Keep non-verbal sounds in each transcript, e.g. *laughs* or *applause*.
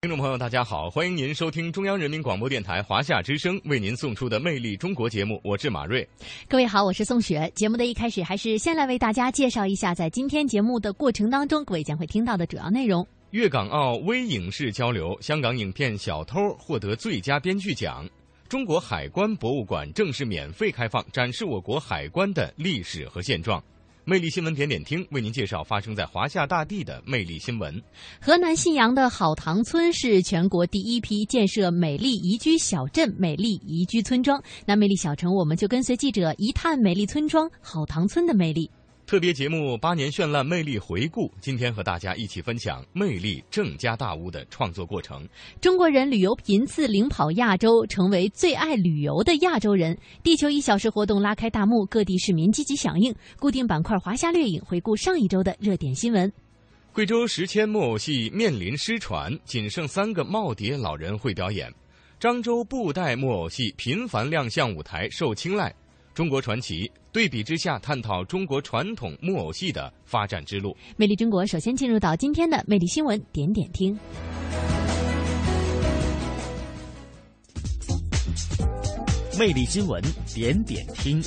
听众朋友，大家好，欢迎您收听中央人民广播电台华夏之声为您送出的《魅力中国》节目，我是马瑞。各位好，我是宋雪。节目的一开始，还是先来为大家介绍一下，在今天节目的过程当中，各位将会听到的主要内容：粤港澳微影视交流，香港影片《小偷》获得最佳编剧奖；中国海关博物馆正式免费开放，展示我国海关的历史和现状。魅力新闻点点听为您介绍发生在华夏大地的魅力新闻。河南信阳的好塘村是全国第一批建设美丽宜居小镇、美丽宜居村庄。那魅力小城，我们就跟随记者一探美丽村庄好塘村的魅力。特别节目《八年绚烂魅力回顾》，今天和大家一起分享魅力郑家大屋的创作过程。中国人旅游频次领跑亚洲，成为最爱旅游的亚洲人。地球一小时活动拉开大幕，各地市民积极响应。固定板块华夏掠影回顾上一周的热点新闻。贵州石阡木偶戏面临失传，仅剩三个耄耋老人会表演。漳州布袋木偶戏频繁亮相舞台，受青睐。中国传奇对比之下，探讨中国传统木偶戏的发展之路。魅力中国，首先进入到今天的魅力新闻点点听。魅力新闻点点听。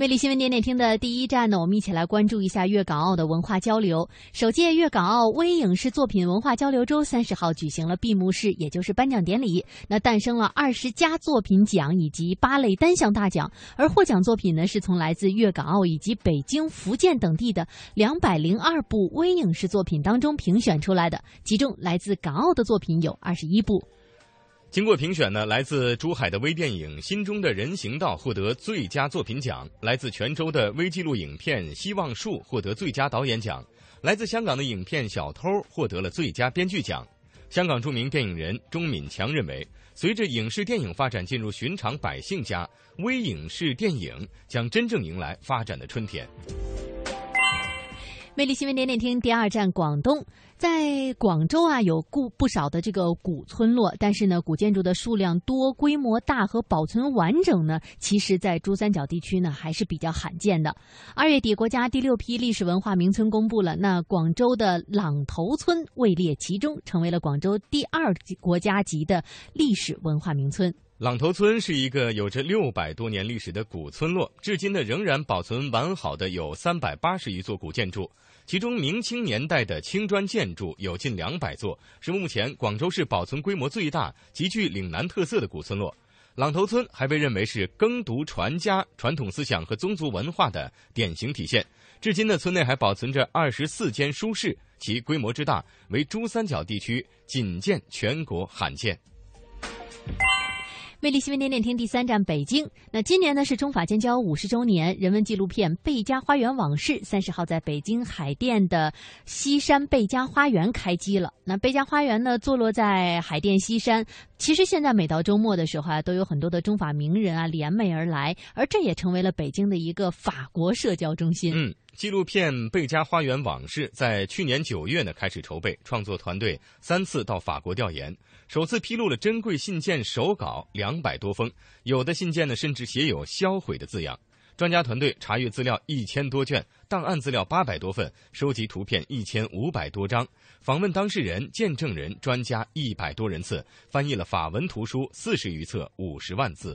魅力新闻点点听的第一站呢，我们一起来关注一下粤港澳的文化交流。首届粤港澳微影视作品文化交流周三十号举行了闭幕式，也就是颁奖典礼。那诞生了二十佳作品奖以及八类单项大奖，而获奖作品呢，是从来自粤港澳以及北京、福建等地的两百零二部微影视作品当中评选出来的，其中来自港澳的作品有二十一部。经过评选呢，来自珠海的微电影《心中的人行道》获得最佳作品奖；来自泉州的微纪录影片《希望树》获得最佳导演奖；来自香港的影片《小偷》获得了最佳编剧奖。香港著名电影人钟敏强认为，随着影视电影发展进入寻常百姓家，微影视电影将真正迎来发展的春天。魅力新闻点点听，第二站广东，在广州啊有不不少的这个古村落，但是呢，古建筑的数量多、规模大和保存完整呢，其实在珠三角地区呢还是比较罕见的。二月底，国家第六批历史文化名村公布了，那广州的朗头村位列其中，成为了广州第二级国家级的历史文化名村。朗头村是一个有着六百多年历史的古村落，至今呢仍然保存完好的有三百八十余座古建筑。其中，明清年代的青砖建筑有近两百座，是目前广州市保存规模最大、极具岭南特色的古村落。朗头村还被认为是耕读传家传统思想和宗族文化的典型体现。至今呢，村内还保存着二十四间书室，其规模之大，为珠三角地区仅见全国罕见。魅力新闻点点听第三站北京。那今年呢是中法建交五十周年，人文纪录片《贝家花园往事》三十号在北京海淀的西山贝家花园开机了。那贝家花园呢坐落在海淀西山，其实现在每到周末的时候啊，都有很多的中法名人啊联袂而来，而这也成为了北京的一个法国社交中心。嗯。纪录片《贝加花园往事》在去年九月呢开始筹备，创作团队三次到法国调研，首次披露了珍贵信件手稿两百多封，有的信件呢甚至写有销毁的字样。专家团队查阅资料一千多卷，档案资料八百多份，收集图片一千五百多张，访问当事人、见证人、专家一百多人次，翻译了法文图书四十余册，五十万字。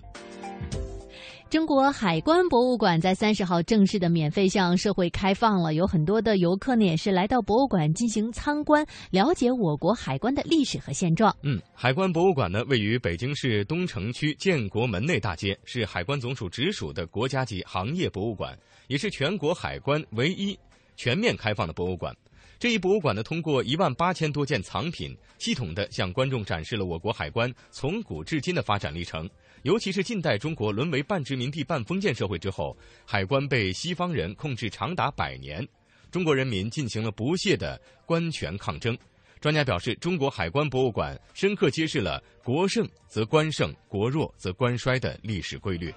中国海关博物馆在三十号正式的免费向社会开放了，有很多的游客呢也是来到博物馆进行参观，了解我国海关的历史和现状。嗯，海关博物馆呢位于北京市东城区建国门内大街，是海关总署直属的国家级行业博物馆，也是全国海关唯一全面开放的博物馆。这一博物馆呢，通过一万八千多件藏品，系统的向观众展示了我国海关从古至今的发展历程。尤其是近代中国沦为半殖民地半封建社会之后，海关被西方人控制长达百年，中国人民进行了不懈的官权抗争。专家表示，中国海关博物馆深刻揭示了“国盛则官盛，国弱则官衰”的历史规律。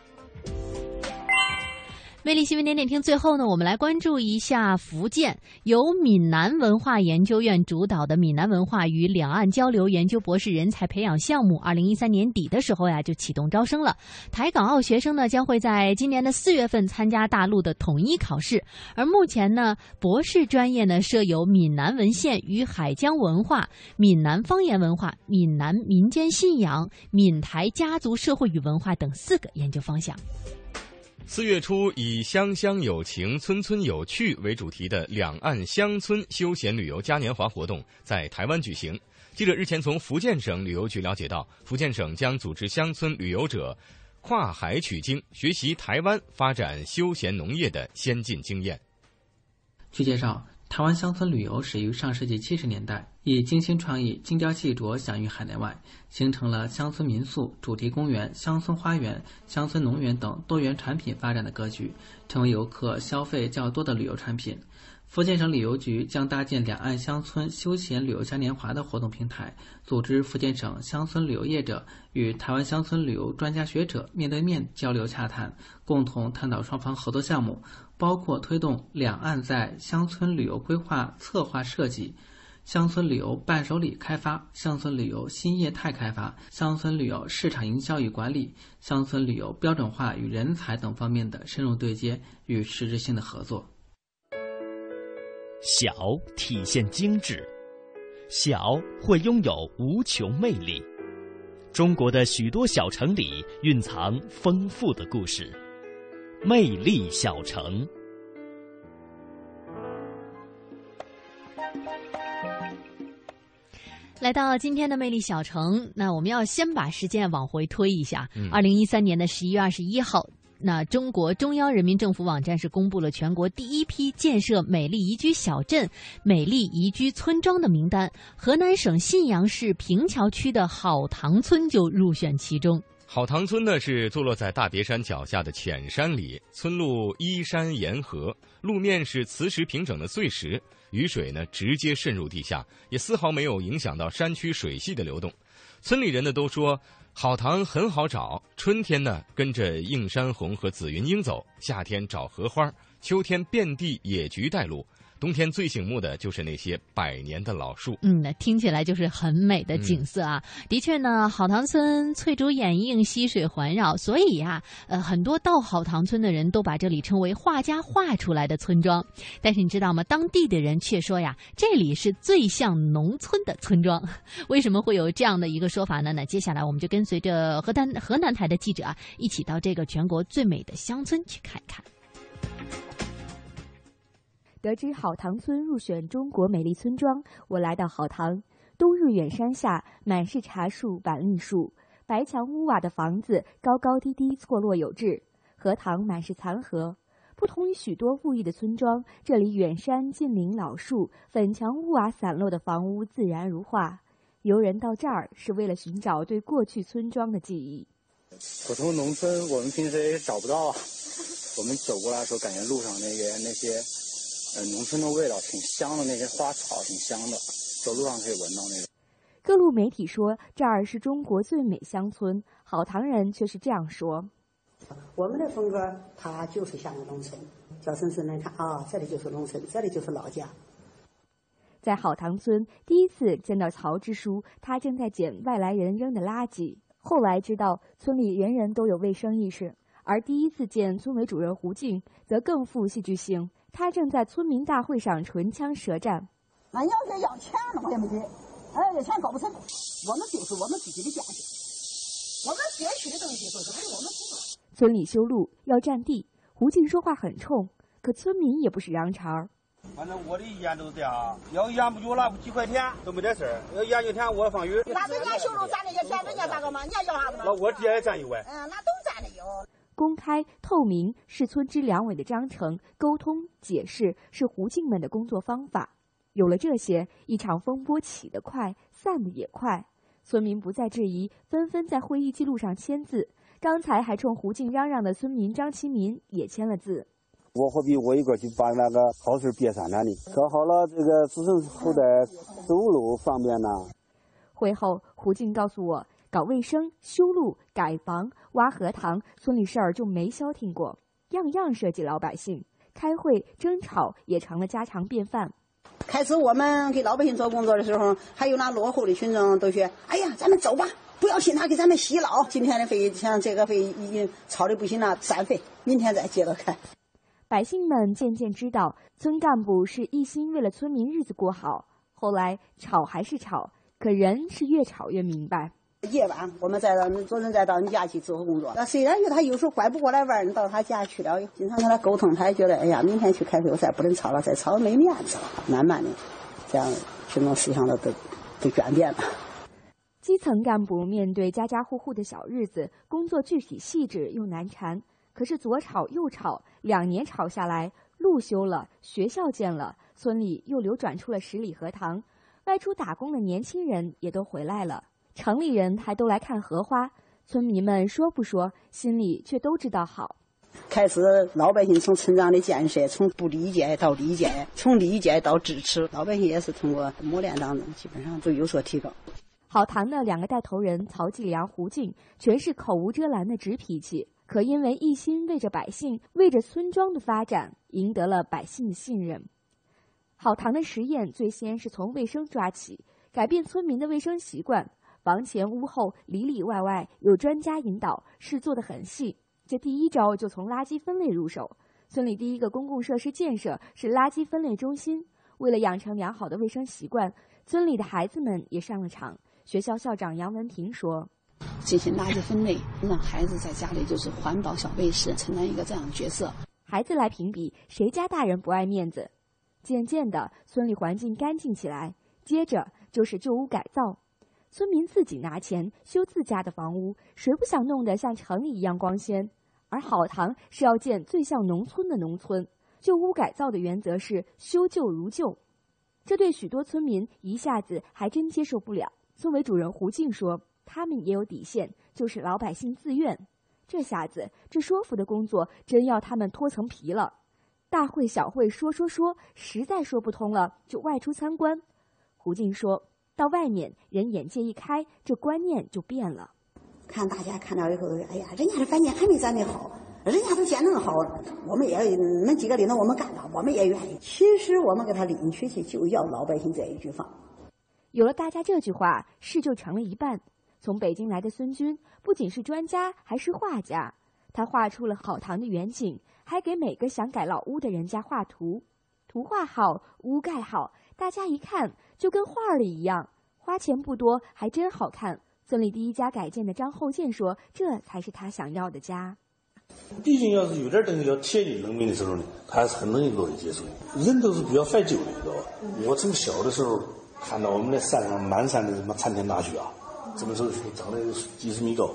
魅力新闻点点听，最后呢，我们来关注一下福建由闽南文化研究院主导的闽南文化与两岸交流研究博士人才培养项目，二零一三年底的时候呀就启动招生了。台港澳学生呢将会在今年的四月份参加大陆的统一考试，而目前呢，博士专业呢设有闽南文献与海疆文化、闽南方言文化、闽南民间信仰、闽台家族社会与文化等四个研究方向。四月初，以“乡乡有情，村村有趣”为主题的两岸乡村休闲旅游嘉年华活动在台湾举行。记者日前从福建省旅游局了解到，福建省将组织乡村旅游者跨海取经，学习台湾发展休闲农业的先进经验。据介绍。台湾乡村旅游始于上世纪七十年代，以精心创意、精雕细琢享誉海内外，形成了乡村民宿、主题公园、乡村花园、乡村农园等多元产品发展的格局，成为游客消费较多的旅游产品。福建省旅游局将搭建两岸乡村休闲旅游嘉年华的活动平台，组织福建省乡村旅游业者与台湾乡村旅游专家学者面对面交流洽谈，共同探讨双方合作项目，包括推动两岸在乡村旅游规划策划设计、乡村旅游伴手礼开发、乡村旅游新业态开发、乡村旅游市场营销与管理、乡村旅游标准化与人才等方面的深入对接与实质性的合作。小体现精致，小会拥有无穷魅力。中国的许多小城里蕴藏丰富的故事，魅力小城。来到今天的魅力小城，那我们要先把时间往回推一下，二零一三年的十一月二十一号。那中国中央人民政府网站是公布了全国第一批建设美丽宜居小镇、美丽宜居村庄的名单，河南省信阳市平桥区的好塘村就入选其中。好塘村呢是坐落在大别山脚下的浅山里，村路依山沿河，路面是磁石平整的碎石，雨水呢直接渗入地下，也丝毫没有影响到山区水系的流动。村里人呢都说。好塘很好找，春天呢跟着映山红和紫云英走，夏天找荷花，秋天遍地野菊带路。冬天最醒目的就是那些百年的老树，嗯，那听起来就是很美的景色啊。的确呢，好塘村翠竹掩映，溪水环绕，所以呀，呃，很多到好塘村的人都把这里称为画家画出来的村庄。但是你知道吗？当地的人却说呀，这里是最像农村的村庄。*laughs* 为什么会有这样的一个说法呢？那接下来我们就跟随着河南河南台的记者啊，一起到这个全国最美的乡村去看一看。得知好塘村入选中国美丽村庄，我来到好塘。冬日远山下，满是茶树、板栗树，白墙屋瓦的房子高高低低，错落有致。荷塘满是残荷，不同于许多富裕的村庄，这里远山近林老树，粉墙屋瓦散落的房屋自然如画。游人到这儿是为了寻找对过去村庄的记忆。普通农村我们平时也找不到啊。我们走过来的时候，感觉路上那个那些。呃，农村的味道挺香的，那些花草挺香的，走路上可以闻到那种。各路媒体说这儿是中国最美乡村，好塘人却是这样说：我们的风格，它就是像个农村，小孙孙来看啊，这里就是农村，这里就是老家。在好塘村第一次见到曹支书，他正在捡外来人扔的垃圾。后来知道村里人人都有卫生意识，而第一次见村委主任胡静，则更富戏剧性。他正在村民大会上唇枪舌战。那要是要钱呢，我也没给。哎，要钱搞不成。我们就是我们自己的家乡，我们学区的东西都是为我们做。村里修路要占地，胡静说话很冲，可村民也不是瓤茬儿。反正我的意见都是这样，要淹不就那几块田都没得事儿，要淹就田我放鱼。那人家修路占那些田，人家咋个嘛？你还要啥子嘛？那我这也占有哎。嗯，那都占的有。公开透明是村支两委的章程，沟通解释是胡静们的工作方法。有了这些，一场风波起得快，散得也快。村民不再质疑，纷纷在会议记录上签字。刚才还冲胡静嚷嚷的村民张其民也签了字。我何必我一个去把那个好事别散呢？你搞好了，这个子孙后代走路方便呢。会后，胡静告诉我。搞卫生、修路、改房、挖荷塘，村里事儿就没消停过，样样涉及老百姓，开会争吵也成了家常便饭。开始我们给老百姓做工作的时候，还有那落后的群众都说：“哎呀，咱们走吧，不要听他给咱们洗脑。今天的会像这个会已经吵的不行了，散会，明天再接着开。”百姓们渐渐知道，村干部是一心为了村民日子过好。后来吵还是吵，可人是越吵越明白。夜晚我们再到昨天再到你家去做工作，那虽然说他有时候拐不过来弯儿，到他家去了，经常跟他沟通，他也觉得哎呀，明天去开会我再不能吵了，再吵没面子了。慢慢的，这样群众思想都都都转变了。基层干部面对家家户户的小日子，工作具体细致又难缠。可是左吵右吵，两年吵下来，路修了，学校建了，村里又流转出了十里荷塘，外出打工的年轻人也都回来了。城里人还都来看荷花，村民们说不说，心里却都知道好。开始老百姓从村长的建设，从不理解到理解，从理解到支持，老百姓也是通过磨练当中，基本上都有所提高。好堂的两个带头人曹继良、胡静，全是口无遮拦的直脾气，可因为一心为着百姓，为着村庄的发展，赢得了百姓的信任。好堂的实验最先是从卫生抓起，改变村民的卫生习惯。房前屋后里里外外有专家引导，事做得很细。这第一招就从垃圾分类入手。村里第一个公共设施建设是垃圾分类中心。为了养成良好的卫生习惯，村里的孩子们也上了场。学校校长杨文平说：“进行垃圾分类，让孩子在家里就是环保小卫士，承担一个这样的角色。孩子来评比谁家大人不爱面子。渐渐的，村里环境干净起来。接着就是旧屋改造。”村民自己拿钱修自家的房屋，谁不想弄得像城里一样光鲜？而好堂是要建最像农村的农村，旧屋改造的原则是修旧如旧，这对许多村民一下子还真接受不了。村委主任胡静说：“他们也有底线，就是老百姓自愿。这下子这说服的工作真要他们脱层皮了。大会小会说说说，实在说不通了，就外出参观。”胡静说。到外面，人眼界一开，这观念就变了。看大家看到以后，哎呀，人家的饭店还没咱的好，人家都建那么好，我们也你们几个领导，我们干了，我们也愿意。其实我们给他领出去，就要老百姓这一句话。有了大家这句话，事就成了一半。从北京来的孙军不仅是专家，还是画家。他画出了好堂的远景，还给每个想改老屋的人家画图。图画好，屋盖好，大家一看。就跟画里一样，花钱不多，还真好看。村里第一家改建的张厚建说：“这才是他想要的家。”毕竟要是有点东西要贴近人民的时候呢，他还是很容易乐意接受的。人都是比较怀旧的，知道吧？我从小的时候看到我们那山上满山的什么参天大树啊，什么时候长得几十米高，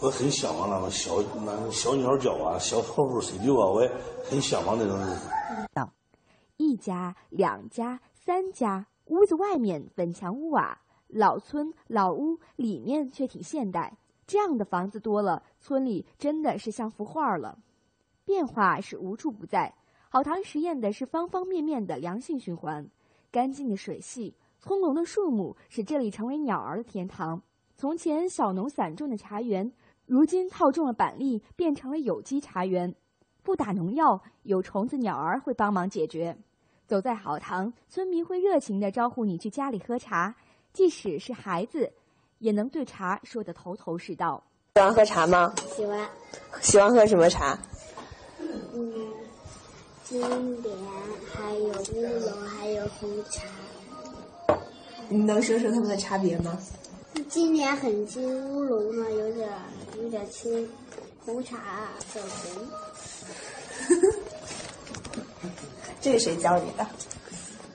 我很向往那种小那小鸟叫啊，小草屋睡觉啊，我也很向往那种日子。到一家、两家、三家。屋子外面粉墙屋瓦，老村老屋里面却挺现代。这样的房子多了，村里真的是像幅画了。变化是无处不在。好堂实验的是方方面面的良性循环，干净的水系，葱茏的树木，使这里成为鸟儿的天堂。从前小农散种的茶园，如今套种了板栗，变成了有机茶园，不打农药，有虫子鸟儿会帮忙解决。走在好堂，村民会热情地招呼你去家里喝茶，即使是孩子，也能对茶说得头头是道。喜欢喝茶吗？喜欢。喜欢喝什么茶？嗯，经典，还有乌龙，还有红茶。你能说说它们的差别吗？经典很轻，乌龙呢有点有点轻，红茶很红。*laughs* 这是谁教你的？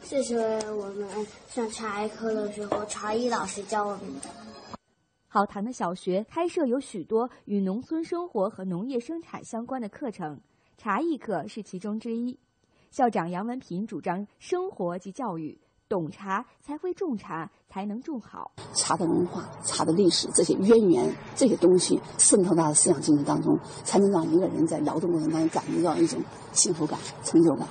这是我们上茶艺课的时候，茶艺老师教我们的。好谈的小学开设有许多与农村生活和农业生产相关的课程，茶艺课是其中之一。校长杨文平主张生活及教育，懂茶才会种茶，才能种好。茶的文化、茶的历史这些渊源，这些东西渗透到思想精神当中，才能让一个人在劳动过程当中感觉到一种幸福感、成就感。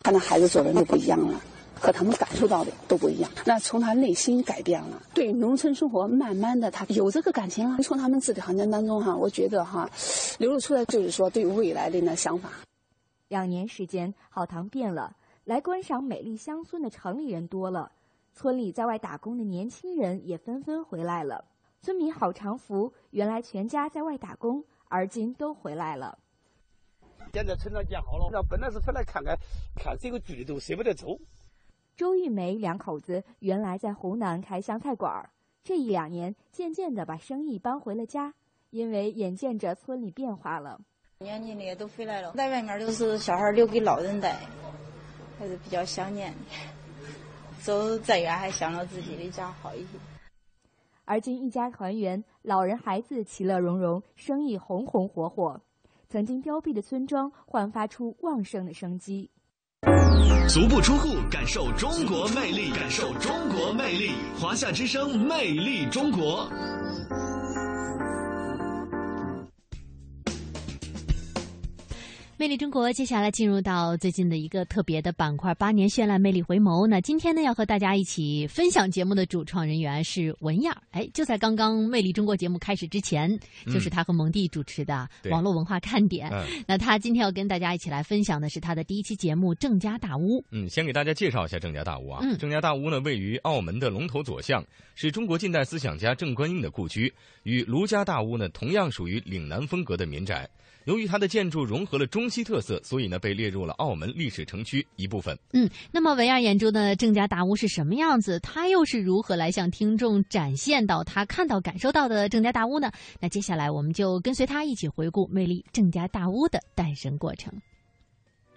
看到孩子做人就不一样了，*laughs* 和他们感受到的都不一样。那从他内心改变了，对农村生活慢慢的他有这个感情了。从他们字里行间当中哈，我觉得哈，流露出来就是说对未来的那想法。两年时间，好塘变了，来观赏美丽乡村的城里人多了，村里在外打工的年轻人也纷纷回来了。村民郝长福原来全家在外打工，而今都回来了。现在村长建好了，那本来是回来看看，看这个剧都舍不得走。周玉梅两口子原来在湖南开湘菜馆，这一两年渐渐的把生意搬回了家，因为眼见着村里变化了。年轻的也都回来了，在外面都是小孩留给老人带，还是比较想念的。走再远还想着自己的家好一些。而今一家团圆，老人孩子其乐融融，生意红红火火。曾经凋敝的村庄焕发出旺盛的生机。足不出户，感受中国魅力，感受中国魅力。华夏之声，魅力中国。魅力中国，接下来进入到最近的一个特别的板块——八年绚烂魅力回眸。那今天呢，要和大家一起分享节目的主创人员是文燕。哎，就在刚刚魅力中国节目开始之前，就是他和蒙蒂主持的网络文化看点。那他今天要跟大家一起来分享的是他的第一期节目《郑家大屋》。嗯，先给大家介绍一下郑家大屋啊。嗯郑家大屋呢，位于澳门的龙头左巷，是中国近代思想家郑观应的故居，与卢家大屋呢同样属于岭南风格的民宅。由于它的建筑融合了中西特色，所以呢被列入了澳门历史城区一部分。嗯，那么文亚眼中的郑家大屋是什么样子？他又是如何来向听众展现到他看到、感受到的郑家大屋呢？那接下来我们就跟随他一起回顾魅力郑家大屋的诞生过程。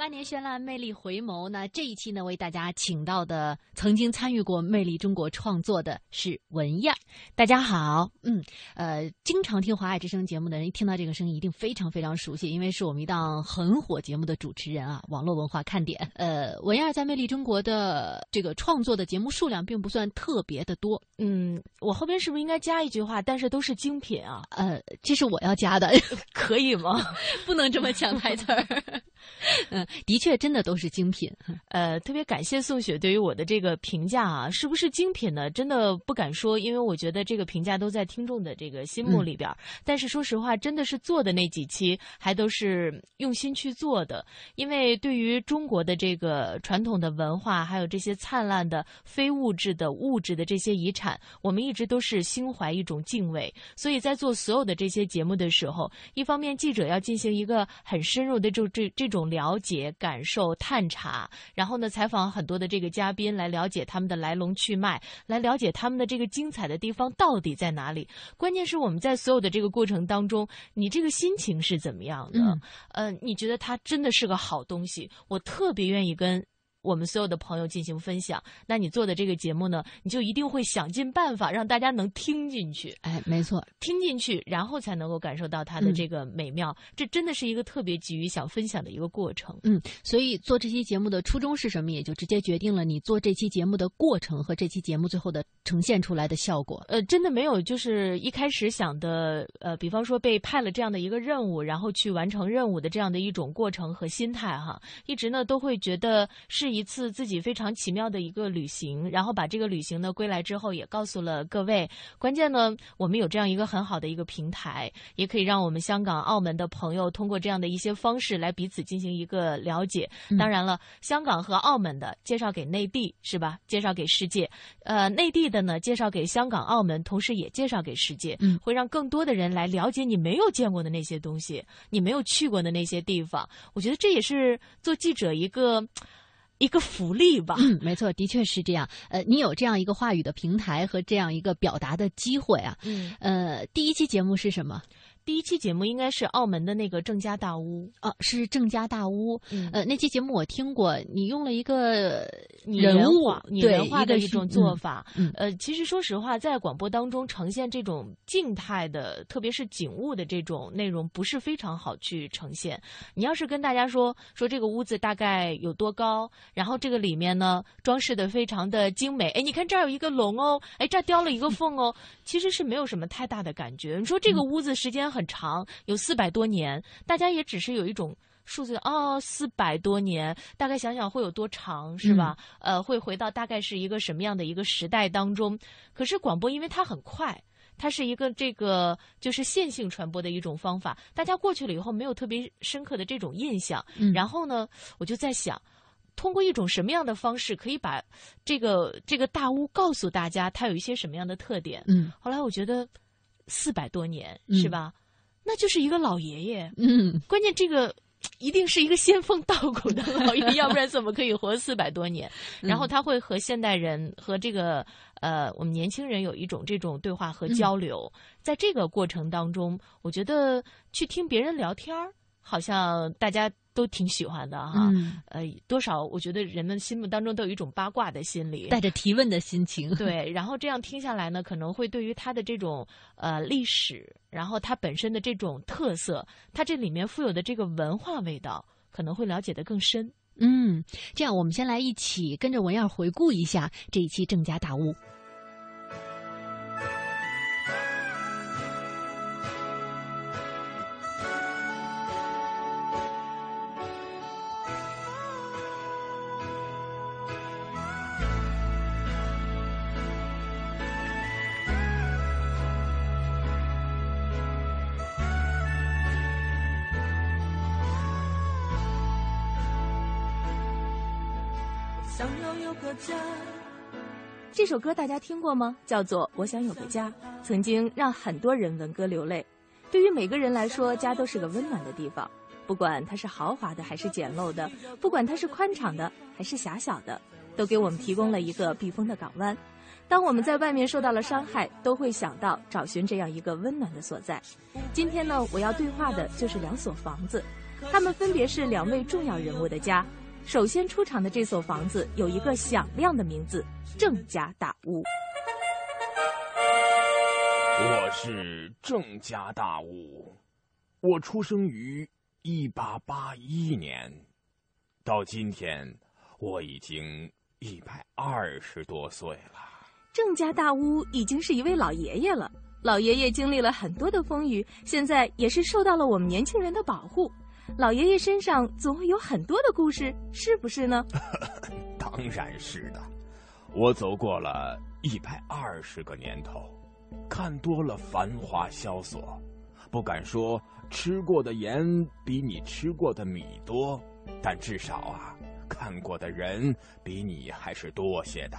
八年绚烂，魅力回眸。那这一期呢，为大家请到的曾经参与过《魅力中国》创作的是文燕。大家好，嗯，呃，经常听华爱之声节目的人，一听到这个声音，一定非常非常熟悉，因为是我们一档很火节目的主持人啊。网络文化看点，呃，文燕在《魅力中国》的这个创作的节目数量并不算特别的多。嗯，我后边是不是应该加一句话？但是都是精品啊。呃，这是我要加的，*laughs* 可以吗？*laughs* 不能这么抢台词儿。*laughs* 嗯，的确，真的都是精品。*laughs* 呃，特别感谢宋雪对于我的这个评价啊，是不是精品呢？真的不敢说，因为我觉得这个评价都在听众的这个心目里边。但是说实话，真的是做的那几期还都是用心去做的。因为对于中国的这个传统的文化，还有这些灿烂的非物质的物质的这些遗产，我们一直都是心怀一种敬畏。所以在做所有的这些节目的时候，一方面记者要进行一个很深入的这这这种了解、也感受、探查，然后呢，采访很多的这个嘉宾，来了解他们的来龙去脉，来了解他们的这个精彩的地方到底在哪里。关键是我们在所有的这个过程当中，你这个心情是怎么样的？呃，你觉得它真的是个好东西？我特别愿意跟。我们所有的朋友进行分享，那你做的这个节目呢，你就一定会想尽办法让大家能听进去。哎，没错，听进去，然后才能够感受到它的这个美妙。这真的是一个特别急于想分享的一个过程。嗯，所以做这期节目的初衷是什么，也就直接决定了你做这期节目的过程和这期节目最后的呈现出来的效果。呃，真的没有，就是一开始想的，呃，比方说被派了这样的一个任务，然后去完成任务的这样的一种过程和心态哈，一直呢都会觉得是。一次自己非常奇妙的一个旅行，然后把这个旅行呢归来之后也告诉了各位。关键呢，我们有这样一个很好的一个平台，也可以让我们香港、澳门的朋友通过这样的一些方式来彼此进行一个了解。当然了，香港和澳门的介绍给内地是吧？介绍给世界。呃，内地的呢介绍给香港、澳门，同时也介绍给世界，会让更多的人来了解你没有见过的那些东西，你没有去过的那些地方。我觉得这也是做记者一个。一个福利吧，嗯，没错，的确是这样。呃，你有这样一个话语的平台和这样一个表达的机会啊，嗯，呃，第一期节目是什么？第一期节目应该是澳门的那个郑家大屋啊，是郑家大屋。呃，那期节目我听过，你用了一个人物拟人化的一种做法。呃，其实说实话，在广播当中呈现这种静态的，特别是景物的这种内容，不是非常好去呈现。你要是跟大家说说这个屋子大概有多高，然后这个里面呢装饰的非常的精美，哎，你看这儿有一个龙哦，哎，这儿雕了一个凤哦，其实是没有什么太大的感觉。你说这个屋子时间。很长，有四百多年，大家也只是有一种数字哦，四百多年，大概想想会有多长，是吧？呃，会回到大概是一个什么样的一个时代当中？可是广播因为它很快，它是一个这个就是线性传播的一种方法，大家过去了以后没有特别深刻的这种印象。嗯然后呢，我就在想。通过一种什么样的方式可以把这个这个大屋告诉大家它有一些什么样的特点？嗯，后来我觉得四百多年嗯是吧？那就是一个老爷爷。嗯，关键这个一定是一个仙风道骨的老爷，要不然怎么可以活四百多年？嗯 *laughs* 然后他会和现代人和这个呃我们年轻人有一种这种对话和交流。在这个过程当中，我觉得去听别人聊天儿，好像大家都挺喜欢的哈。嗯呃，多少我觉得人们心目当中都有一种八卦的心理，带着提问的心情。*laughs* 对，然后这样听下来呢，可能会对于它的这种呃历史，然后它本身的这种特色，它这里面富有的这个文化味道，可能会了解的更深。嗯，这样我们先来一起跟着文燕回顾一下这一期《郑家大屋》。首歌大家听过吗？叫做《我想有个家》，曾经让很多人闻歌流泪。对于每个人来说，家都是个温暖的地方，不管它是豪华的还是简陋的，不管它是宽敞的还是狭小的，都给我们提供了一个避风的港湾。当我们在外面受到了伤害，都会想到找寻这样一个温暖的所在。今天呢，我要对话的就是两所房子，它们分别是两位重要人物的家。首先出场的这所房子有一个响亮的名字——郑家大屋。我是郑家大屋，我出生于一八八一年，到今天我已经一百二十多岁了。郑家大屋已经是一位老爷爷了，老爷爷经历了很多的风雨，现在也是受到了我们年轻人的保护。老爷爷身上总会有很多的故事，是不是呢？*laughs* 当然是的，我走过了一百二十个年头，看多了繁华萧索，不敢说吃过的盐比你吃过的米多，但至少啊，看过的人比你还是多些的。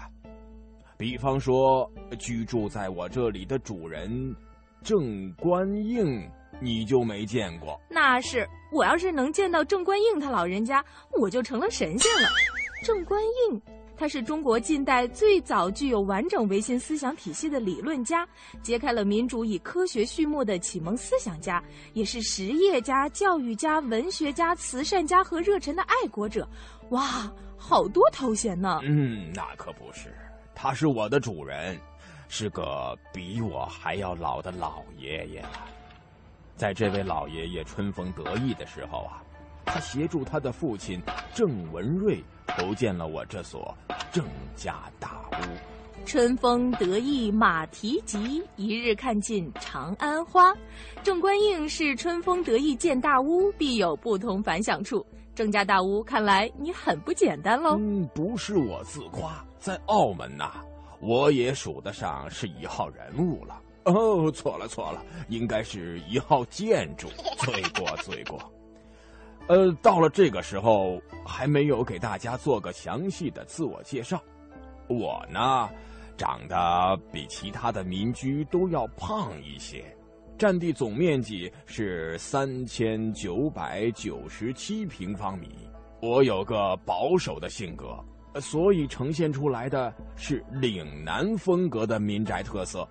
比方说，居住在我这里的主人郑观应，你就没见过。那是，我要是能见到郑观应他老人家，我就成了神仙了。*laughs* 郑观应，他是中国近代最早具有完整唯心思想体系的理论家，揭开了民主以科学序幕的启蒙思想家，也是实业家、教育家、文学家、慈善家和热忱的爱国者。哇，好多头衔呢！嗯，那可不是，他是我的主人，是个比我还要老的老爷爷了。在这位老爷爷春风得意的时候啊，他协助他的父亲郑文瑞筹建了我这所郑家大屋。春风得意马蹄疾，一日看尽长安花。郑观应是春风得意建大屋，必有不同凡响处。郑家大屋，看来你很不简单喽。嗯，不是我自夸，在澳门呐、我也数得上是一号人物了。*laughs* 哦，错了错了，应该是一号建筑，罪过罪过。呃，到了这个时候，还没有给大家做个详细的自我介绍。我呢，长得比其他的民居都要胖一些，占地总面积是三千九百九十七平方米。我有个保守的性格，所以呈现出来的是岭南风格的民宅特色。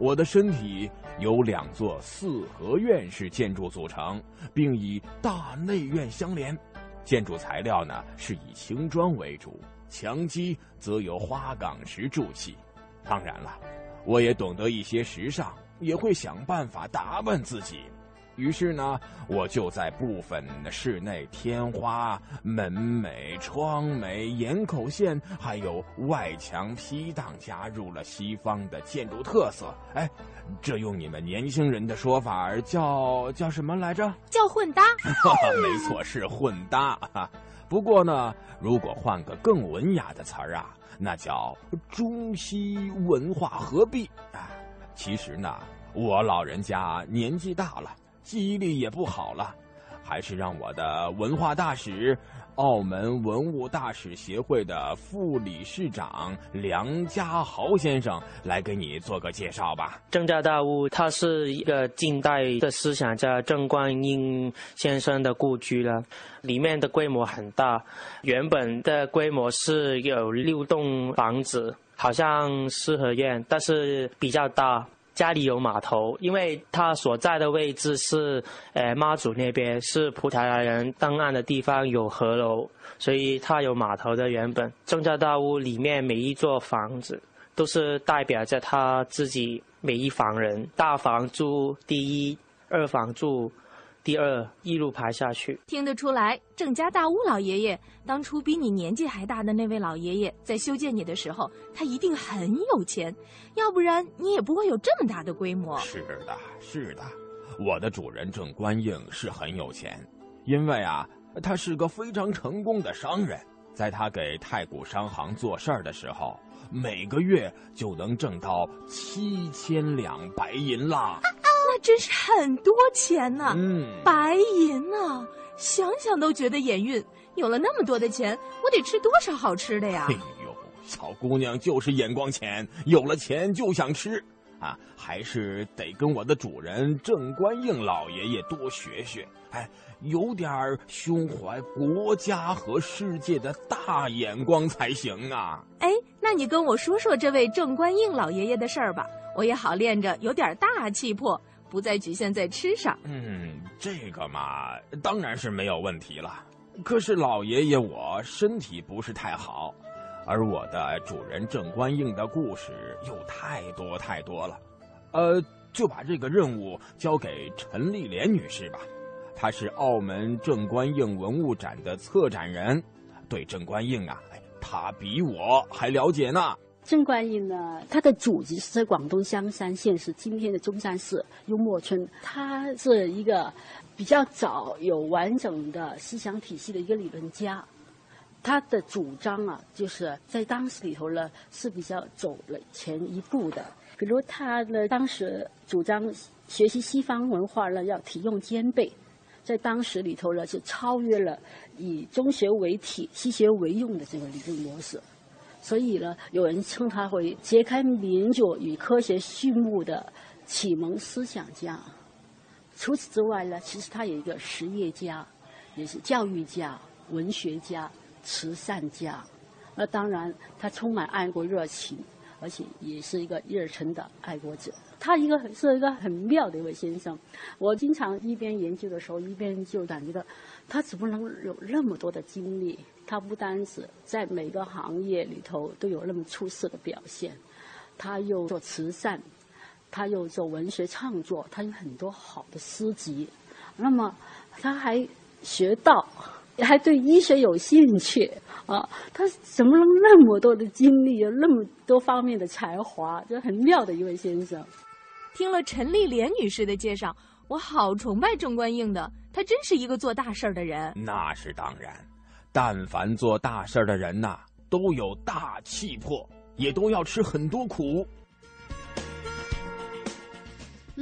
我的身体由两座四合院式建筑组成，并以大内院相连。建筑材料呢是以青砖为主，墙基则由花岗石筑起。当然了，我也懂得一些时尚，也会想办法打扮自己。于是呢，我就在部分室内天花、门楣、窗楣、檐口线，还有外墙批荡，加入了西方的建筑特色。哎，这用你们年轻人的说法叫叫什么来着？叫混搭。*laughs* 没错，是混搭。不过呢，如果换个更文雅的词儿啊，那叫中西文化合璧。啊，其实呢，我老人家年纪大了。记忆力也不好了，还是让我的文化大使、澳门文物大使协会的副理事长梁家豪先生来给你做个介绍吧。郑家大屋，它是一个近代的思想家郑观应先生的故居了，里面的规模很大，原本的规模是有六栋房子，好像四合院，但是比较大。家里有码头，因为他所在的位置是，呃，妈祖那边是葡萄牙人登岸的地方，有河楼，所以他有码头的原本。郑家大屋里面每一座房子都是代表着他自己每一房人，大房住第一，二房住。第二，一路爬下去，听得出来，郑家大屋老爷爷当初比你年纪还大的那位老爷爷，在修建你的时候，他一定很有钱，要不然你也不会有这么大的规模。是的，是的，我的主人郑观应是很有钱，因为啊，他是个非常成功的商人，在他给太古商行做事儿的时候，每个月就能挣到七千两白银啦。那真是很多钱呢，白银呢，想想都觉得眼晕。有了那么多的钱，我得吃多少好吃的呀？哎呦，小姑娘就是眼光浅，有了钱就想吃啊！还是得跟我的主人郑观应老爷爷多学学，哎，有点胸怀国家和世界的大眼光才行啊！哎，那你跟我说说这位郑观应老爷爷的事儿吧，我也好练着有点大气魄。不再局限在吃上。嗯，这个嘛，当然是没有问题了。可是老爷爷我身体不是太好，而我的主人郑观应的故事又太多太多了。呃，就把这个任务交给陈丽莲女士吧。她是澳门郑观应文物展的策展人，对郑观应啊，她比我还了解呢。郑观应呢，他的祖籍是在广东香山县，是今天的中山市幽默村。他是一个比较早有完整的思想体系的一个理论家。他的主张啊，就是在当时里头呢是比较走了前一步的。比如他呢，当时主张学习西方文化呢要体用兼备，在当时里头呢是超越了以中学为体、西学为用的这个理论模式。所以呢，有人称他为揭开民主与科学序幕的启蒙思想家。除此之外呢，其实他有一个实业家，也是教育家、文学家、慈善家。那当然，他充满爱国热情，而且也是一个热忱的爱国者。他一个很是一个很妙的一位先生。我经常一边研究的时候，一边就感觉到，他怎么能有那么多的经历？他不单是在每个行业里头都有那么出色的表现，他又做慈善，他又做文学创作，他有很多好的诗集。那么他还学道，还对医学有兴趣啊！他怎么能那么多的精力，有那么多方面的才华？就很妙的一位先生。听了陈丽莲女士的介绍，我好崇拜郑观应的，他真是一个做大事儿的人。那是当然。但凡做大事的人呐，都有大气魄，也都要吃很多苦。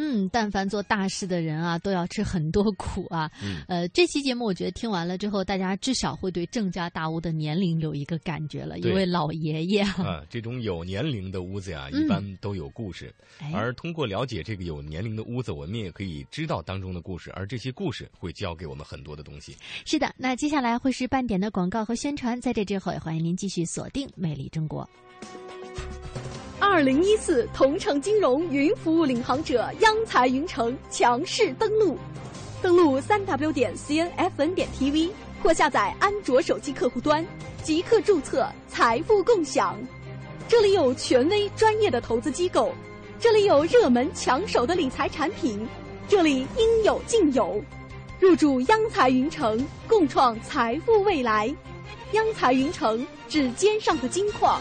嗯，但凡做大事的人啊，都要吃很多苦啊。嗯，呃，这期节目我觉得听完了之后，大家至少会对郑家大屋的年龄有一个感觉了。一位老爷爷啊，这种有年龄的屋子呀，一般都有故事。而通过了解这个有年龄的屋子，我们也可以知道当中的故事，而这些故事会教给我们很多的东西。是的，那接下来会是半点的广告和宣传，在这之后也欢迎您继续锁定《美丽中国》。二零一四同城金融云服务领航者央财云城强势登陆，登录三 w 点 cnfn 点 tv 或下载安卓手机客户端，即刻注册财富共享。这里有权威专业的投资机构，这里有热门抢手的理财产品，这里应有尽有。入驻央财云城，共创财富未来。央财云城，指尖上的金矿。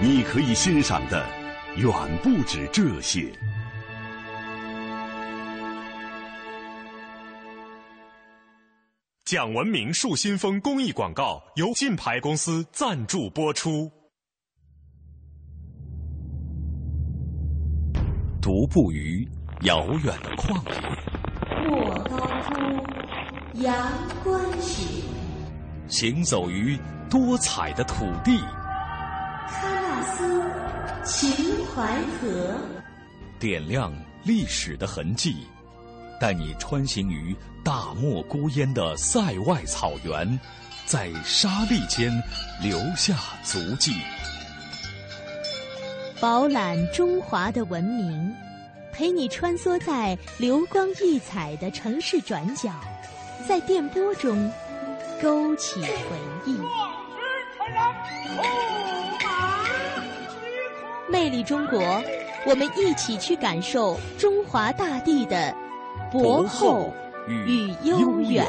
你可以欣赏的远不止这些。讲文明树新风公益广告由金牌公司赞助播出。独步于遥远的旷野，莫高窟阳关雪，行走于多彩的土地。喀纳斯秦淮河，点亮历史的痕迹，带你穿行于大漠孤烟的塞外草原，在沙砾间留下足迹，饱览中华的文明，陪你穿梭在流光溢彩的城市转角，在电波中勾起回忆。魅力中国，我们一起去感受中华大地的博厚与悠远。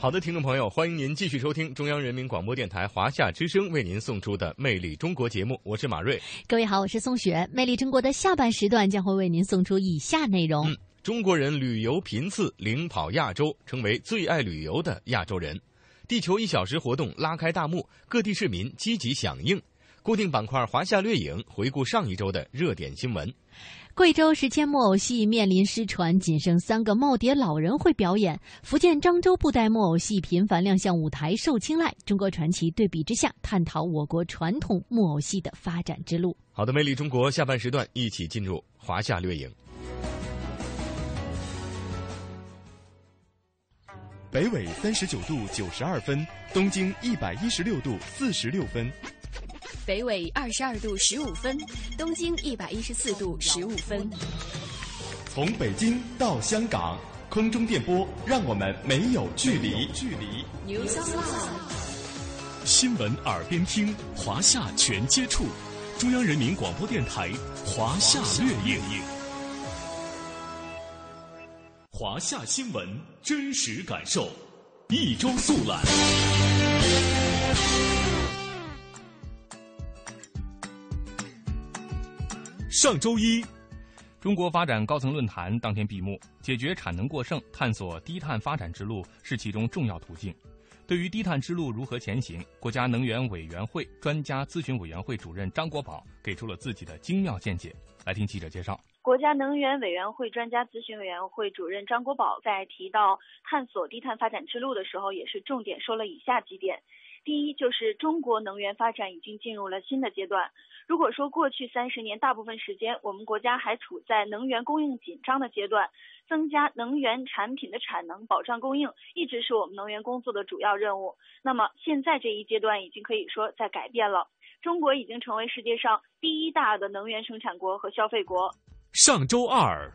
好的，听众朋友，欢迎您继续收听中央人民广播电台华夏之声为您送出的《魅力中国》节目，我是马瑞。各位好，我是宋雪。《魅力中国》的下半时段将会为您送出以下内容：中国人旅游频次领跑亚洲，成为最爱旅游的亚洲人；地球一小时活动拉开大幕，各地市民积极响应。固定板块华夏掠影，回顾上一周的热点新闻。贵州石阡木偶戏面临失传，仅剩三个耄耋老人会表演。福建漳州布袋木偶戏频繁亮相舞台，受青睐。中国传奇对比之下，探讨我国传统木偶戏的发展之路。好的，魅力中国下半时段一起进入华夏掠影。北纬三十九度九十二分，东经一百一十六度四十六分。北纬二十二度十五分，东经一百一十四度十五分。从北京到香港，空中电波让我们没有距离。距离。新闻耳边听，华夏全接触。中央人民广播电台华夏略影。华夏新闻真实感受，一周速览。上周一，中国发展高层论坛当天闭幕。解决产能过剩、探索低碳发展之路是其中重要途径。对于低碳之路如何前行，国家能源委员会专家咨询委员会主任张国宝给出了自己的精妙见解。来听记者介绍。国家能源委员会专家咨询委员会主任张国宝在提到探索低碳发展之路的时候，也是重点说了以下几点。第一，就是中国能源发展已经进入了新的阶段。如果说过去三十年大部分时间，我们国家还处在能源供应紧张的阶段，增加能源产品的产能，保障供应，一直是我们能源工作的主要任务。那么现在这一阶段已经可以说在改变了，中国已经成为世界上第一大的能源生产国和消费国。上周二。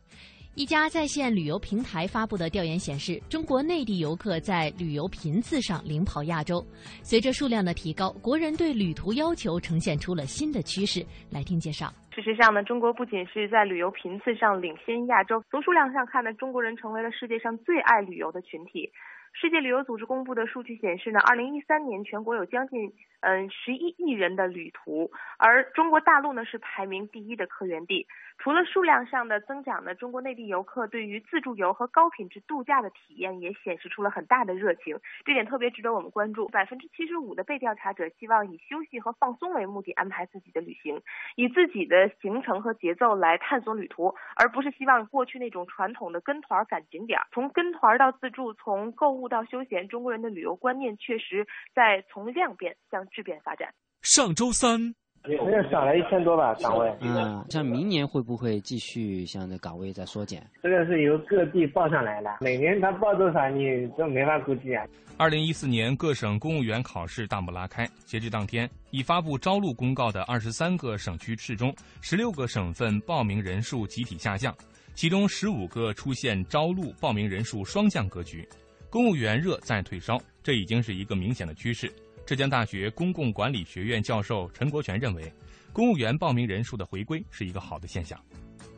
一家在线旅游平台发布的调研显示，中国内地游客在旅游频次上领跑亚洲。随着数量的提高，国人对旅途要求呈现出了新的趋势。来听介绍。事实上呢，中国不仅是在旅游频次上领先亚洲，从数量上看呢，中国人成为了世界上最爱旅游的群体。世界旅游组织公布的数据显示呢，二零一三年全国有将近嗯十一亿人的旅途，而中国大陆呢是排名第一的客源地。除了数量上的增长呢，中国内地游客对于自助游和高品质度假的体验也显示出了很大的热情，这点特别值得我们关注。百分之七十五的被调查者希望以休息和放松为目的安排自己的旅行，以自己的行程和节奏来探索旅途，而不是希望过去那种传统的跟团赶景点。从跟团到自助，从购物到休闲，中国人的旅游观念确实在从量变向质变发展。上周三。好像少了一千多吧岗位。嗯，像明年会不会继续像这岗位在缩减？这个是由各地报上来的，每年他报多少你都没法估计啊。二零一四年各省公务员考试大幕拉开，截至当天，已发布招录公告的二十三个省区市中，十六个省份报名人数集体下降，其中十五个出现招录报名人数双降格局，公务员热在退烧，这已经是一个明显的趋势。浙江大学公共管理学院教授陈国权认为，公务员报名人数的回归是一个好的现象。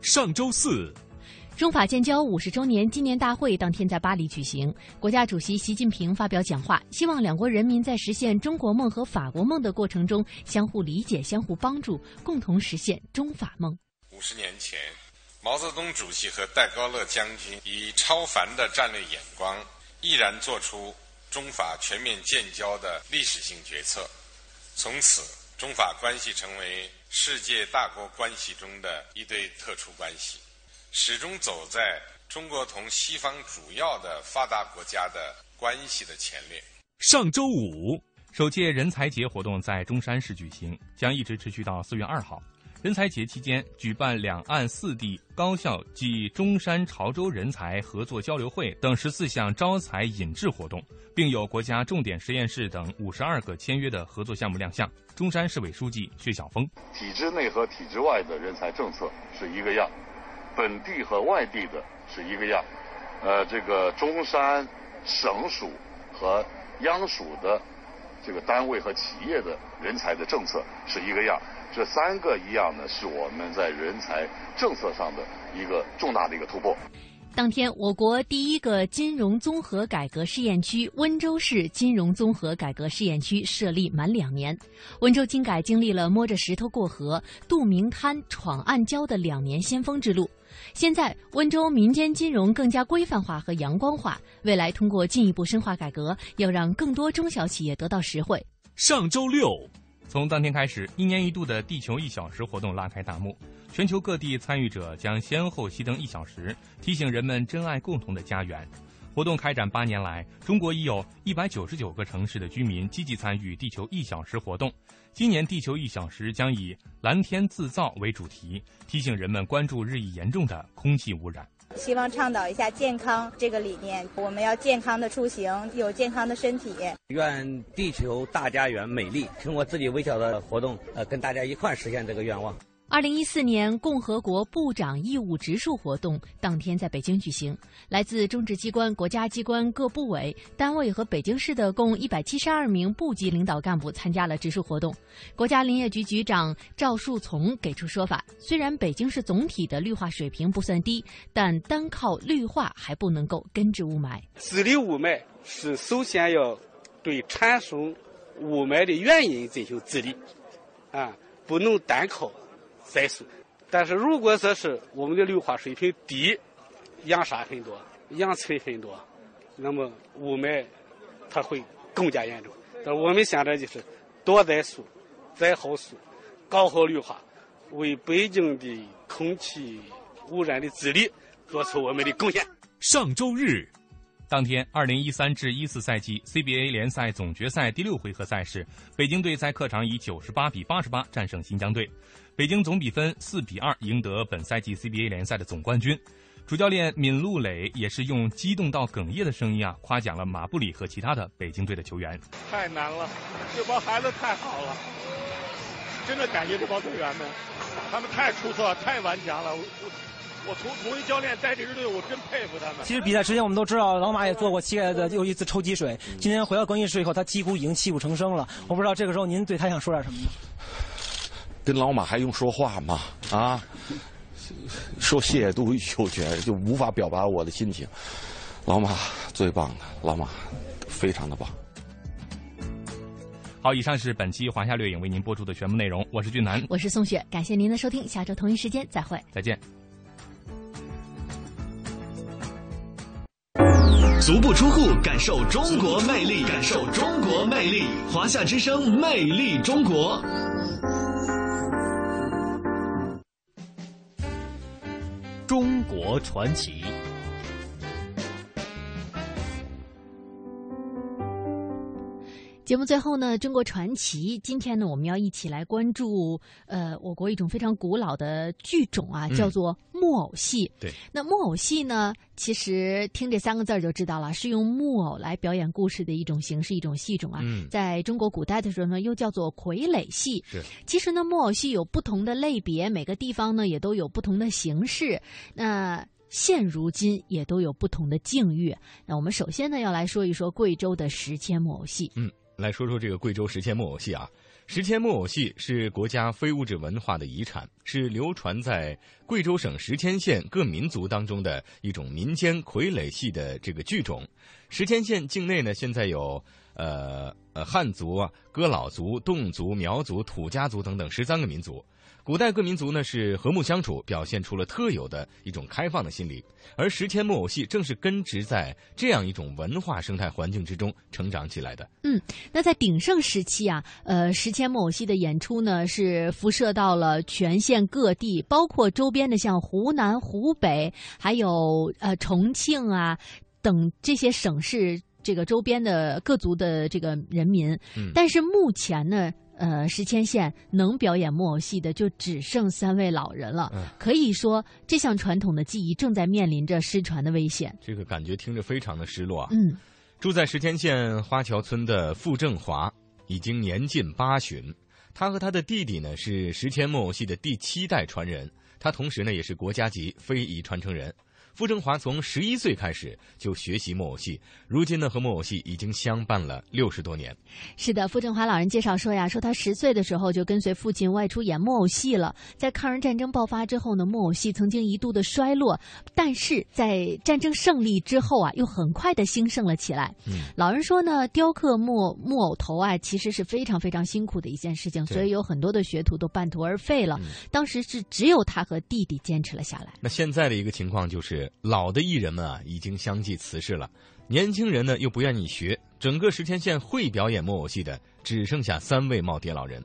上周四，中法建交五十周年纪念大会当天在巴黎举行，国家主席习近平发表讲话，希望两国人民在实现中国梦和法国梦的过程中相互理解、相互帮助，共同实现中法梦。五十年前，毛泽东主席和戴高乐将军以超凡的战略眼光，毅然做出。中法全面建交的历史性决策，从此中法关系成为世界大国关系中的一对特殊关系，始终走在中国同西方主要的发达国家的关系的前列。上周五，首届人才节活动在中山市举行，将一直持续到四月二号。人才节期间，举办两岸四地高校暨中山潮州人才合作交流会等十四项招才引智活动，并有国家重点实验室等五十二个签约的合作项目亮相。中山市委书记薛晓峰：体制内和体制外的人才政策是一个样，本地和外地的是一个样。呃，这个中山省属和央属的这个单位和企业的人才的政策是一个样。这三个一样呢，是我们在人才政策上的一个重大的一个突破。当天，我国第一个金融综合改革试验区温州市金融综合改革试验区设立满两年，温州金改经历了摸着石头过河、渡明滩、闯暗礁的两年先锋之路。现在，温州民间金融更加规范化和阳光化，未来通过进一步深化改革，要让更多中小企业得到实惠。上周六。从当天开始，一年一度的地球一小时活动拉开大幕，全球各地参与者将先后熄灯一小时，提醒人们珍爱共同的家园。活动开展八年来，中国已有一百九十九个城市的居民积极参与地球一小时活动。今年地球一小时将以“蓝天自造”为主题，提醒人们关注日益严重的空气污染。希望倡导一下健康这个理念，我们要健康的出行，有健康的身体。愿地球大家园美丽，通过自己微小的活动，呃，跟大家一块实现这个愿望。二零一四年共和国部长义务植树活动当天在北京举行，来自中直机关、国家机关各部委单位和北京市的共一百七十二名部级领导干部参加了植树活动。国家林业局局长赵树从给出说法：虽然北京市总体的绿化水平不算低，但单靠绿化还不能够根治雾霾。治理雾霾是首先要对产生雾霾的原因进行治理，啊，不能单靠。栽树，但是如果说是我们的绿化水平低，扬沙很多，扬尘很多，那么雾霾它会更加严重。但我们现在就是多栽树，栽好树，搞好绿化，为北京的空气污染的治理做出我们的贡献。上周日。当天，二零一三至一四赛季 CBA 联赛总决赛第六回合赛事，北京队在客场以九十八比八十八战胜新疆队，北京总比分四比二赢得本赛季 CBA 联赛的总冠军。主教练闵鹿蕾也是用激动到哽咽的声音啊，夸奖了马布里和其他的北京队的球员。太难了，这帮孩子太好了，真的感谢这帮队员们，他们太出色，太顽强了。我从同一教练带这支队，我真佩服他们。其实比赛之前我们都知道，老马也做过膝盖的又一次抽积水。今天回到更衣室以后，他几乎已经泣不成声了。我不知道这个时候您对他想说点什么吗？跟老马还用说话吗？啊，说谢谢都有权，就无法表达我的心情。老马最棒的，老马非常的棒。好，以上是本期华夏掠影为您播出的全部内容，我是俊南，我是宋雪，感谢您的收听，下周同一时间再会，再见。足不出户，感受中国魅力，感受中国魅力。华夏之声，魅力中国。中国传奇。节目最后呢，中国传奇。今天呢，我们要一起来关注呃，我国一种非常古老的剧种啊，叫做木偶戏。对，那木偶戏呢，其实听这三个字儿就知道了，是用木偶来表演故事的一种形式，一种戏种啊。嗯，在中国古代的时候呢，又叫做傀儡戏。是，其实呢，木偶戏有不同的类别，每个地方呢也都有不同的形式。那现如今也都有不同的境遇。那我们首先呢，要来说一说贵州的石阡木偶戏。嗯。来说说这个贵州石阡木偶戏啊，石阡木偶戏是国家非物质文化的遗产，是流传在贵州省石阡县各民族当中的一种民间傀儡戏的这个剧种。石阡县境内呢，现在有呃呃汉族啊、哥老族、侗族、苗族、土家族等等十三个民族。古代各民族呢是和睦相处，表现出了特有的一种开放的心理。而石阡木偶戏正是根植在这样一种文化生态环境之中成长起来的。嗯，那在鼎盛时期啊，呃，石阡木偶戏的演出呢是辐射到了全县各地，包括周边的像湖南、湖北，还有呃重庆啊等这些省市这个周边的各族的这个人民。嗯，但是目前呢。呃，石阡县能表演木偶戏的就只剩三位老人了。嗯，可以说这项传统的技艺正在面临着失传的危险。这个感觉听着非常的失落啊。嗯，住在石阡县花桥村的傅正华已经年近八旬，他和他的弟弟呢是石阡木偶戏的第七代传人，他同时呢也是国家级非遗传承人。傅正华从十一岁开始就学习木偶戏，如今呢和木偶戏已经相伴了六十多年。是的，傅正华老人介绍说呀，说他十岁的时候就跟随父亲外出演木偶戏了。在抗日战争爆发之后呢，木偶戏曾经一度的衰落，但是在战争胜利之后啊，又很快的兴盛了起来。嗯，老人说呢，雕刻木木偶头啊，其实是非常非常辛苦的一件事情，所以有很多的学徒都半途而废了。嗯、当时是只有他和弟弟坚持了下来。那现在的一个情况就是。老的艺人们啊，已经相继辞世了，年轻人呢又不愿意学，整个石阡县会表演木偶戏的只剩下三位耄耋老人。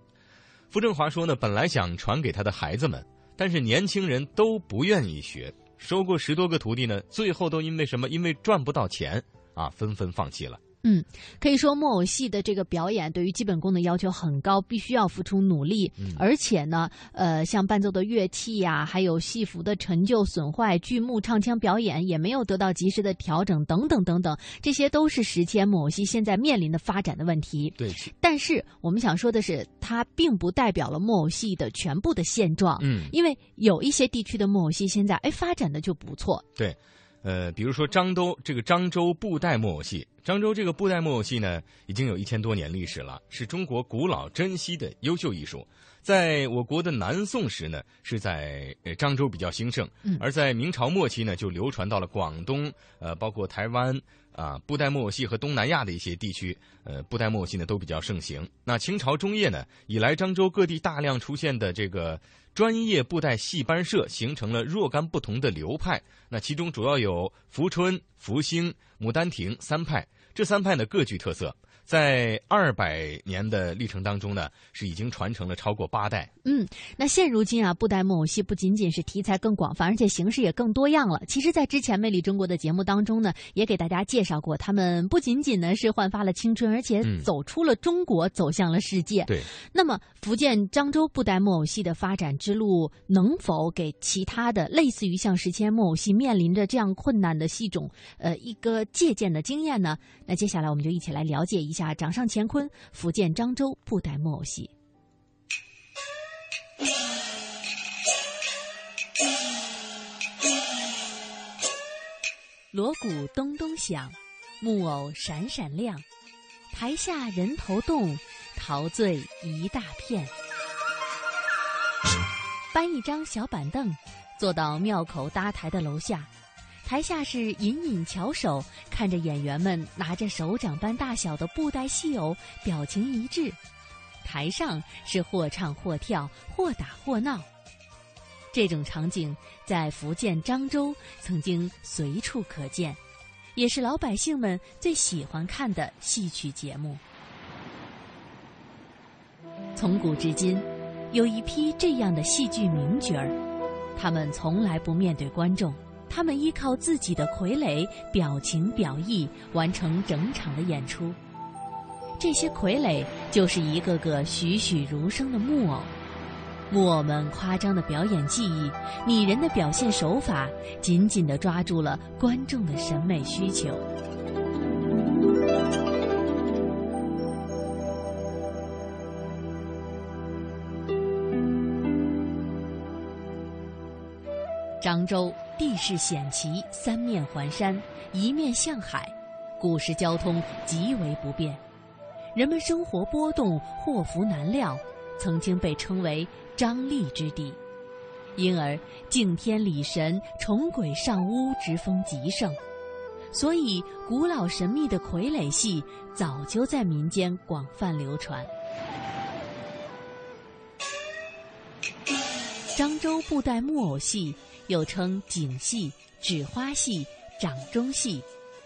傅政华说呢，本来想传给他的孩子们，但是年轻人都不愿意学，收过十多个徒弟呢，最后都因为什么？因为赚不到钱啊，纷纷放弃了。嗯，可以说木偶戏的这个表演对于基本功的要求很高，必须要付出努力。嗯、而且呢，呃，像伴奏的乐器呀，还有戏服的陈旧损坏、剧目唱腔表演也没有得到及时的调整，等等等等，这些都是时迁木偶戏现在面临的发展的问题。对，但是我们想说的是，它并不代表了木偶戏的全部的现状。嗯，因为有一些地区的木偶戏现在哎发展的就不错。对。呃，比如说漳州这个漳州布袋木偶戏，漳州这个布袋木偶戏呢，已经有一千多年历史了，是中国古老珍稀的优秀艺术。在我国的南宋时呢，是在呃漳州比较兴盛，嗯、而在明朝末期呢，就流传到了广东，呃，包括台湾啊，布袋木偶戏和东南亚的一些地区，呃，布袋木偶戏呢都比较盛行。那清朝中叶呢，以来漳州各地大量出现的这个。专业布袋戏班社形成了若干不同的流派，那其中主要有福春、福星、牡丹亭三派，这三派呢各具特色。在二百年的历程当中呢，是已经传承了超过八代。嗯，那现如今啊，布袋木偶戏不仅仅是题材更广泛，而且形式也更多样了。其实，在之前《魅力中国》的节目当中呢，也给大家介绍过，他们不仅仅呢是焕发了青春，而且走出了中国，走向了世界。对。那么，福建漳州布袋木偶戏的发展之路，能否给其他的类似于像石阡木偶戏面临着这样困难的戏种，呃，一个借鉴的经验呢？那接下来我们就一起来了解一下掌上乾坤福建漳州布袋木偶戏。锣鼓咚咚响，木偶闪闪亮，台下人头动，陶醉一大片。搬一张小板凳，坐到庙口搭台的楼下。台下是隐隐翘首，看着演员们拿着手掌般大小的布袋戏偶，表情一致；台上是或唱或跳，或打或闹。这种场景在福建漳州曾经随处可见，也是老百姓们最喜欢看的戏曲节目。从古至今，有一批这样的戏剧名角儿，他们从来不面对观众。他们依靠自己的傀儡表情表意完成整场的演出，这些傀儡就是一个个栩栩如生的木偶。木偶们夸张的表演技艺、拟人的表现手法，紧紧地抓住了观众的审美需求。漳州地势险奇，三面环山，一面向海，古时交通极为不便，人们生活波动，祸福难料，曾经被称为“张力之地”，因而敬天礼神、崇鬼上巫之风极盛，所以古老神秘的傀儡戏早就在民间广泛流传。漳州布袋木偶戏。又称景戏、纸花戏、掌中戏，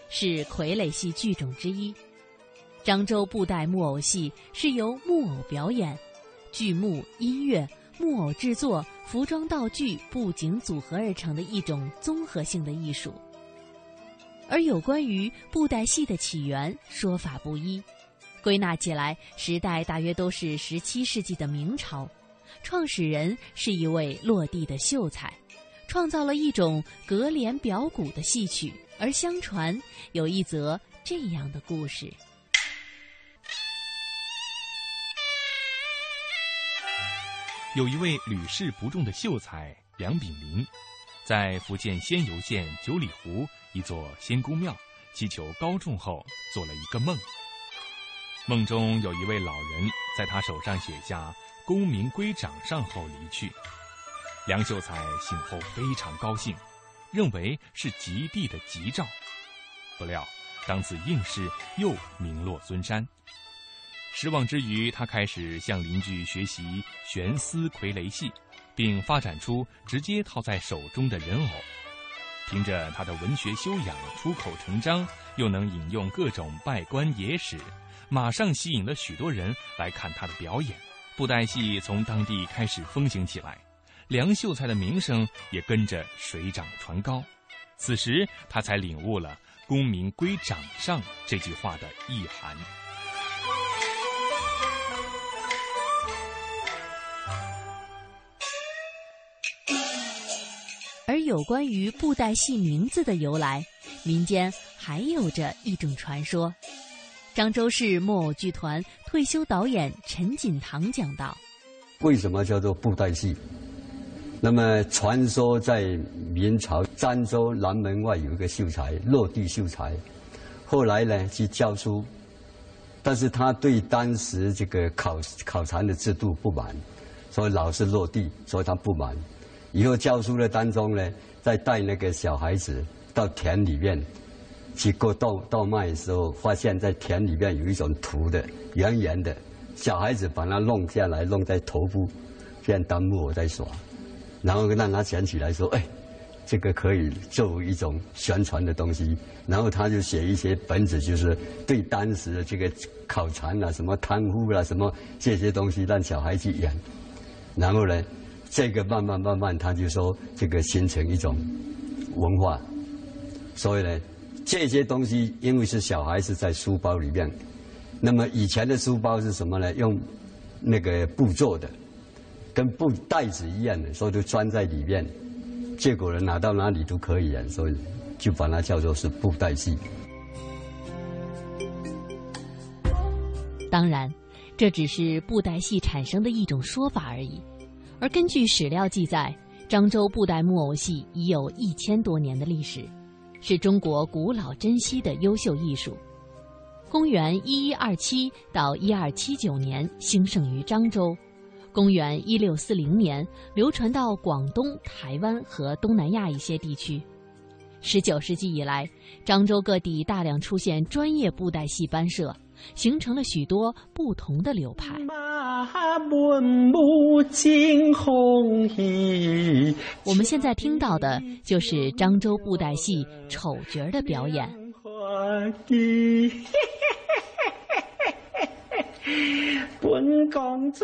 是傀儡戏剧种之一。漳州布袋木偶戏是由木偶表演、剧目、音乐、木偶制作、服装道具、布景组合而成的一种综合性的艺术。而有关于布袋戏的起源，说法不一，归纳起来，时代大约都是十七世纪的明朝，创始人是一位落地的秀才。创造了一种隔帘表鼓的戏曲，而相传有一则这样的故事：有一位屡试不中的秀才梁炳林，在福建仙游县九里湖一座仙姑庙祈求高中后，做了一个梦。梦中有一位老人在他手上写下“功名归掌上”后离去。梁秀才醒后非常高兴，认为是吉地的吉兆。不料当次应试又名落孙山。失望之余，他开始向邻居学习悬丝傀儡戏，并发展出直接套在手中的人偶。凭着他的文学修养，出口成章，又能引用各种拜官野史，马上吸引了许多人来看他的表演。布袋戏从当地开始风行起来。梁秀才的名声也跟着水涨船高，此时他才领悟了“功名归掌上”这句话的意涵。而有关于布袋戏名字的由来，民间还有着一种传说。漳州市木偶剧团退休导演陈锦堂讲道：“为什么叫做布袋戏？”那么传说在明朝漳州南门外有一个秀才，落地秀才，后来呢去教书，但是他对当时这个考考察的制度不满，所以老是落地，所以他不满。以后教书的当中呢，在带那个小孩子到田里面去割稻稻麦的时候，发现在田里面有一种土的圆圆的，小孩子把它弄下来，弄在头部，这样当木偶在耍。然后让他想起来说：“哎，这个可以作为一种宣传的东西。”然后他就写一些本子，就是对当时的这个考察啊、什么贪污啊、什么这些东西，让小孩去演。然后呢，这个慢慢慢慢，他就说这个形成一种文化。所以呢，这些东西因为是小孩子在书包里面，那么以前的书包是什么呢？用那个布做的。跟布袋子一样的，所以就装在里面，结果人拿到哪里都可以啊，所以就把它叫做是布袋戏。当然，这只是布袋戏产生的一种说法而已。而根据史料记载，漳州布袋木偶戏已有一千多年的历史，是中国古老珍稀的优秀艺术。公元一一二七到一二七九年兴盛于漳州。公元一六四零年，流传到广东、台湾和东南亚一些地区。十九世纪以来，漳州各地大量出现专业布袋戏班社，形成了许多不同的流派。我们现在听到的就是漳州布袋戏丑角儿的表演。本公主。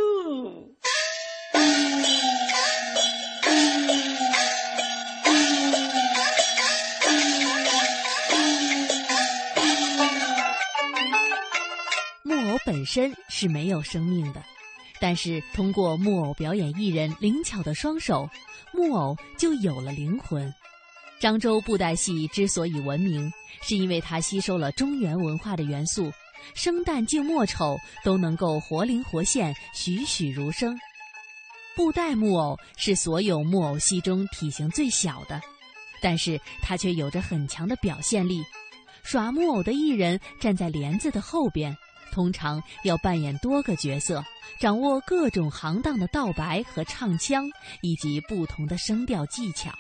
木偶本身是没有生命的，但是通过木偶表演艺人灵巧的双手，木偶就有了灵魂。漳州布袋戏之所以闻名，是因为它吸收了中原文化的元素，生旦净末丑都能够活灵活现、栩栩如生。布袋木偶是所有木偶戏中体型最小的，但是它却有着很强的表现力。耍木偶的艺人站在帘子的后边，通常要扮演多个角色，掌握各种行当的道白和唱腔，以及不同的声调技巧。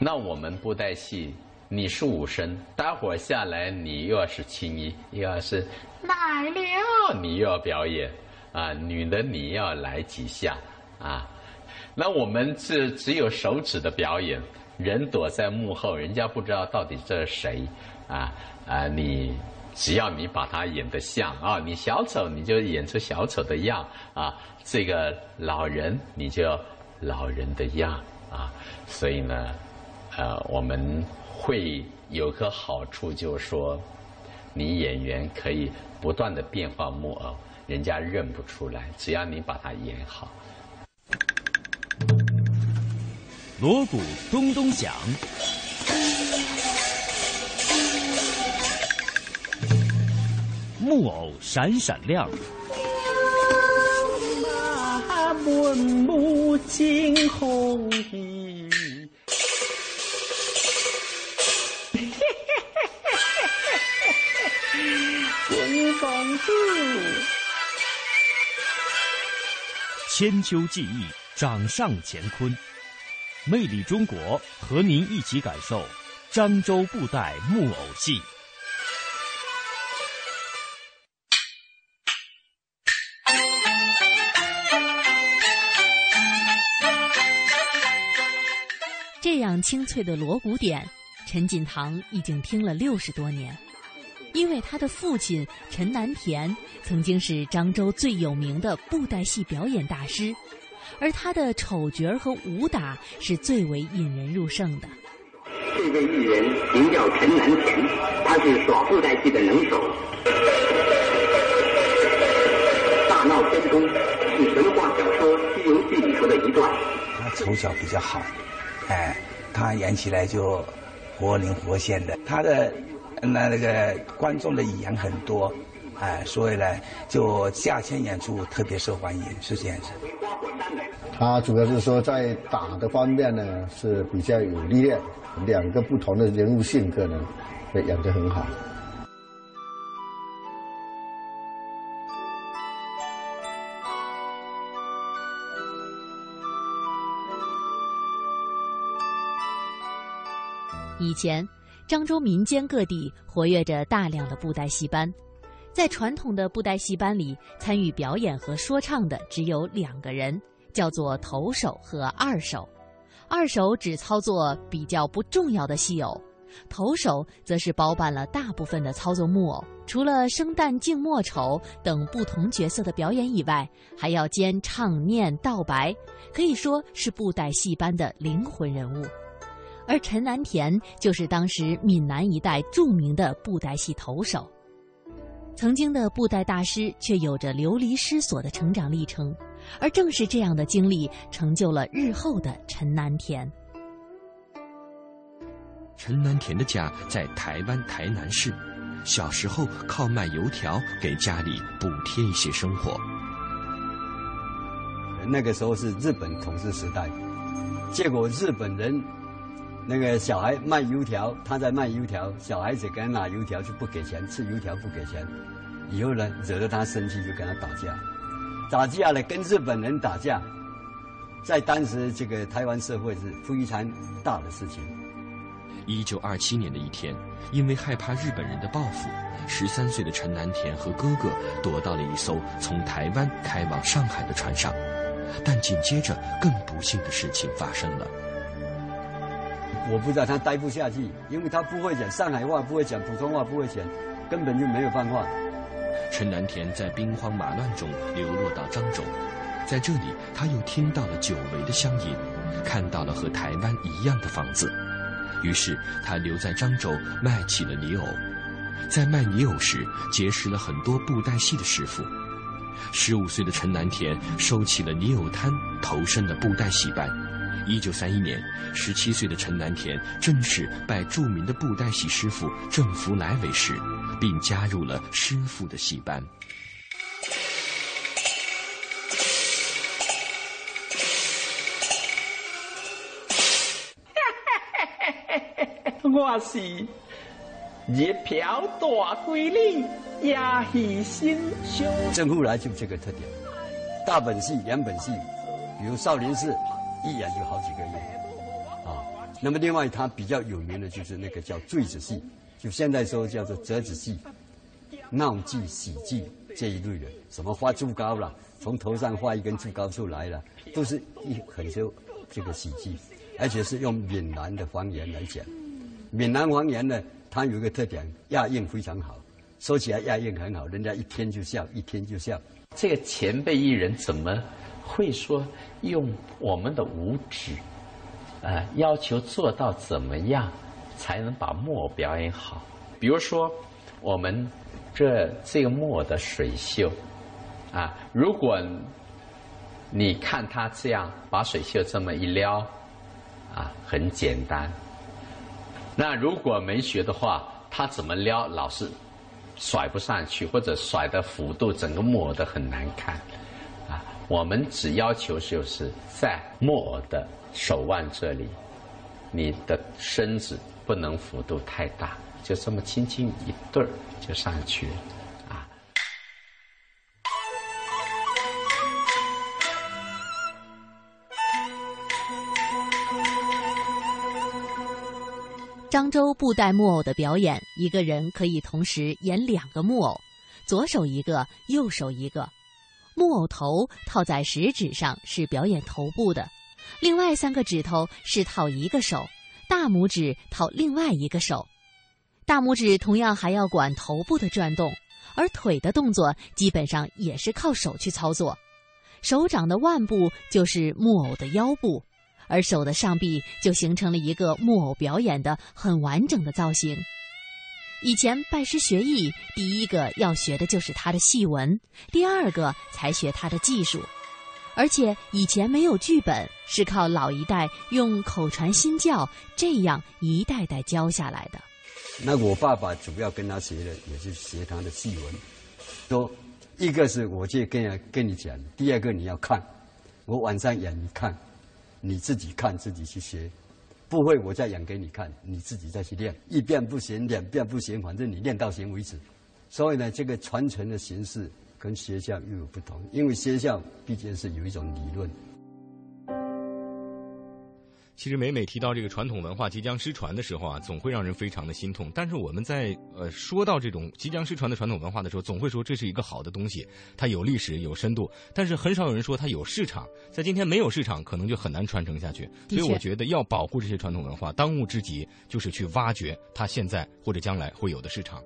那我们布袋戏，你是武生，待会儿下来你又要是青衣，又要是奶牛，你又要表演啊，女的你要来几下啊。那我们是只有手指的表演，人躲在幕后，人家不知道到底这是谁啊啊！你只要你把它演得像啊，你小丑你就演出小丑的样啊，这个老人你就老人的样啊，所以呢。呃，我们会有个好处，就是说，你演员可以不断的变化木偶，人家认不出来，只要你把它演好。锣鼓咚咚响，木偶闪闪亮。马满目惊鸿意。公主，千秋记忆，掌上乾坤，魅力中国，和您一起感受漳州布袋木偶戏。这样清脆的锣鼓点，陈锦堂已经听了六十多年。因为他的父亲陈南田曾经是漳州最有名的布袋戏表演大师，而他的丑角和武打是最为引人入胜的。这位艺人名叫陈南田，他是耍布袋戏的能手。大闹天宫是神话小说《西游记》里头的一段。他从小比较好，哎，他演起来就活灵活现的。他的。那那个观众的语言很多，哎，所以呢，就夏天演出特别受欢迎，是这样子。他主要是说在打的方面呢是比较有力量，两个不同的人物性格呢，演得很好。以前。漳州民间各地活跃着大量的布袋戏班，在传统的布袋戏班里，参与表演和说唱的只有两个人，叫做头手和二手。二手只操作比较不重要的戏偶，头手则是包办了大部分的操作木偶。除了生旦净末丑等不同角色的表演以外，还要兼唱念道白，可以说是布袋戏班的灵魂人物。而陈南田就是当时闽南一带著名的布袋戏投手，曾经的布袋大师却有着流离失所的成长历程，而正是这样的经历成就了日后的陈南田。陈南田的家在台湾台南市，小时候靠卖油条给家里补贴一些生活。那个时候是日本统治时代，结果日本人。那个小孩卖油条，他在卖油条，小孩子给他拿油条就不给钱，吃油条不给钱，以后呢惹得他生气就跟他打架，打架了跟日本人打架，在当时这个台湾社会是非常大的事情，一九二七年的一天，因为害怕日本人的报复，十三岁的陈南田和哥哥躲到了一艘从台湾开往上海的船上。但紧接着，更不幸的事情发生了。我不知道他待不下去，因为他不会讲上海话，不会讲普通话，不会讲，根本就没有办法。陈南田在兵荒马乱中流落到漳州，在这里，他又听到了久违的乡音，看到了和台湾一样的房子。于是他留在漳州卖起了泥偶，在卖泥偶时结识了很多布袋戏的师傅。十五岁的陈南田收起了泥偶摊，投身了布袋戏班。一九三一年，十七岁的陈南田正式拜著名的布袋戏师傅郑福来为师，并加入了师傅的戏班。*laughs* 我是一瓢大闺女，也是心胸。郑福来就这个特点，大本戏、两本戏，比如少林寺，一演就好几个月啊。那么另外他比较有名的就是那个叫坠子戏，就现在说叫做折子戏、闹剧、喜剧这一类的，什么画竹篙了，从头上画一根竹篙出来了，都是一很多这个喜剧，而且是用闽南的方言来讲。闽南方言呢，它有一个特点，押韵非常好，说起来押韵很好，人家一听就笑，一听就笑。这个前辈艺人怎么会说用我们的五指，呃，要求做到怎么样才能把木偶表演好？比如说，我们这这个木偶的水袖，啊，如果你看他这样把水袖这么一撩，啊，很简单。那如果没学的话，他怎么撩老是甩不上去，或者甩的幅度整个木偶都很难看。我们只要求就是在木偶的手腕这里，你的身子不能幅度太大，就这么轻轻一对儿就上去了。漳州布袋木偶的表演，一个人可以同时演两个木偶，左手一个，右手一个。木偶头套在食指上是表演头部的，另外三个指头是套一个手，大拇指套另外一个手。大拇指同样还要管头部的转动，而腿的动作基本上也是靠手去操作。手掌的腕部就是木偶的腰部。而手的上臂就形成了一个木偶表演的很完整的造型。以前拜师学艺，第一个要学的就是他的戏文，第二个才学他的技术。而且以前没有剧本，是靠老一代用口传心教，这样一代代教下来的。那我爸爸主要跟他学的也是学他的戏文，说一个是我就跟跟你讲，第二个你要看，我晚上演你看。你自己看，自己去学，不会我再演给你看，你自己再去练，一遍不行，两遍不行，反正你练到行为止。所以呢，这个传承的形式跟学校又有不同，因为学校毕竟是有一种理论。其实每每提到这个传统文化即将失传的时候啊，总会让人非常的心痛。但是我们在呃说到这种即将失传的传统文化的时候，总会说这是一个好的东西，它有历史有深度。但是很少有人说它有市场，在今天没有市场，可能就很难传承下去。所以我觉得要保护这些传统文化，当务之急就是去挖掘它现在或者将来会有的市场。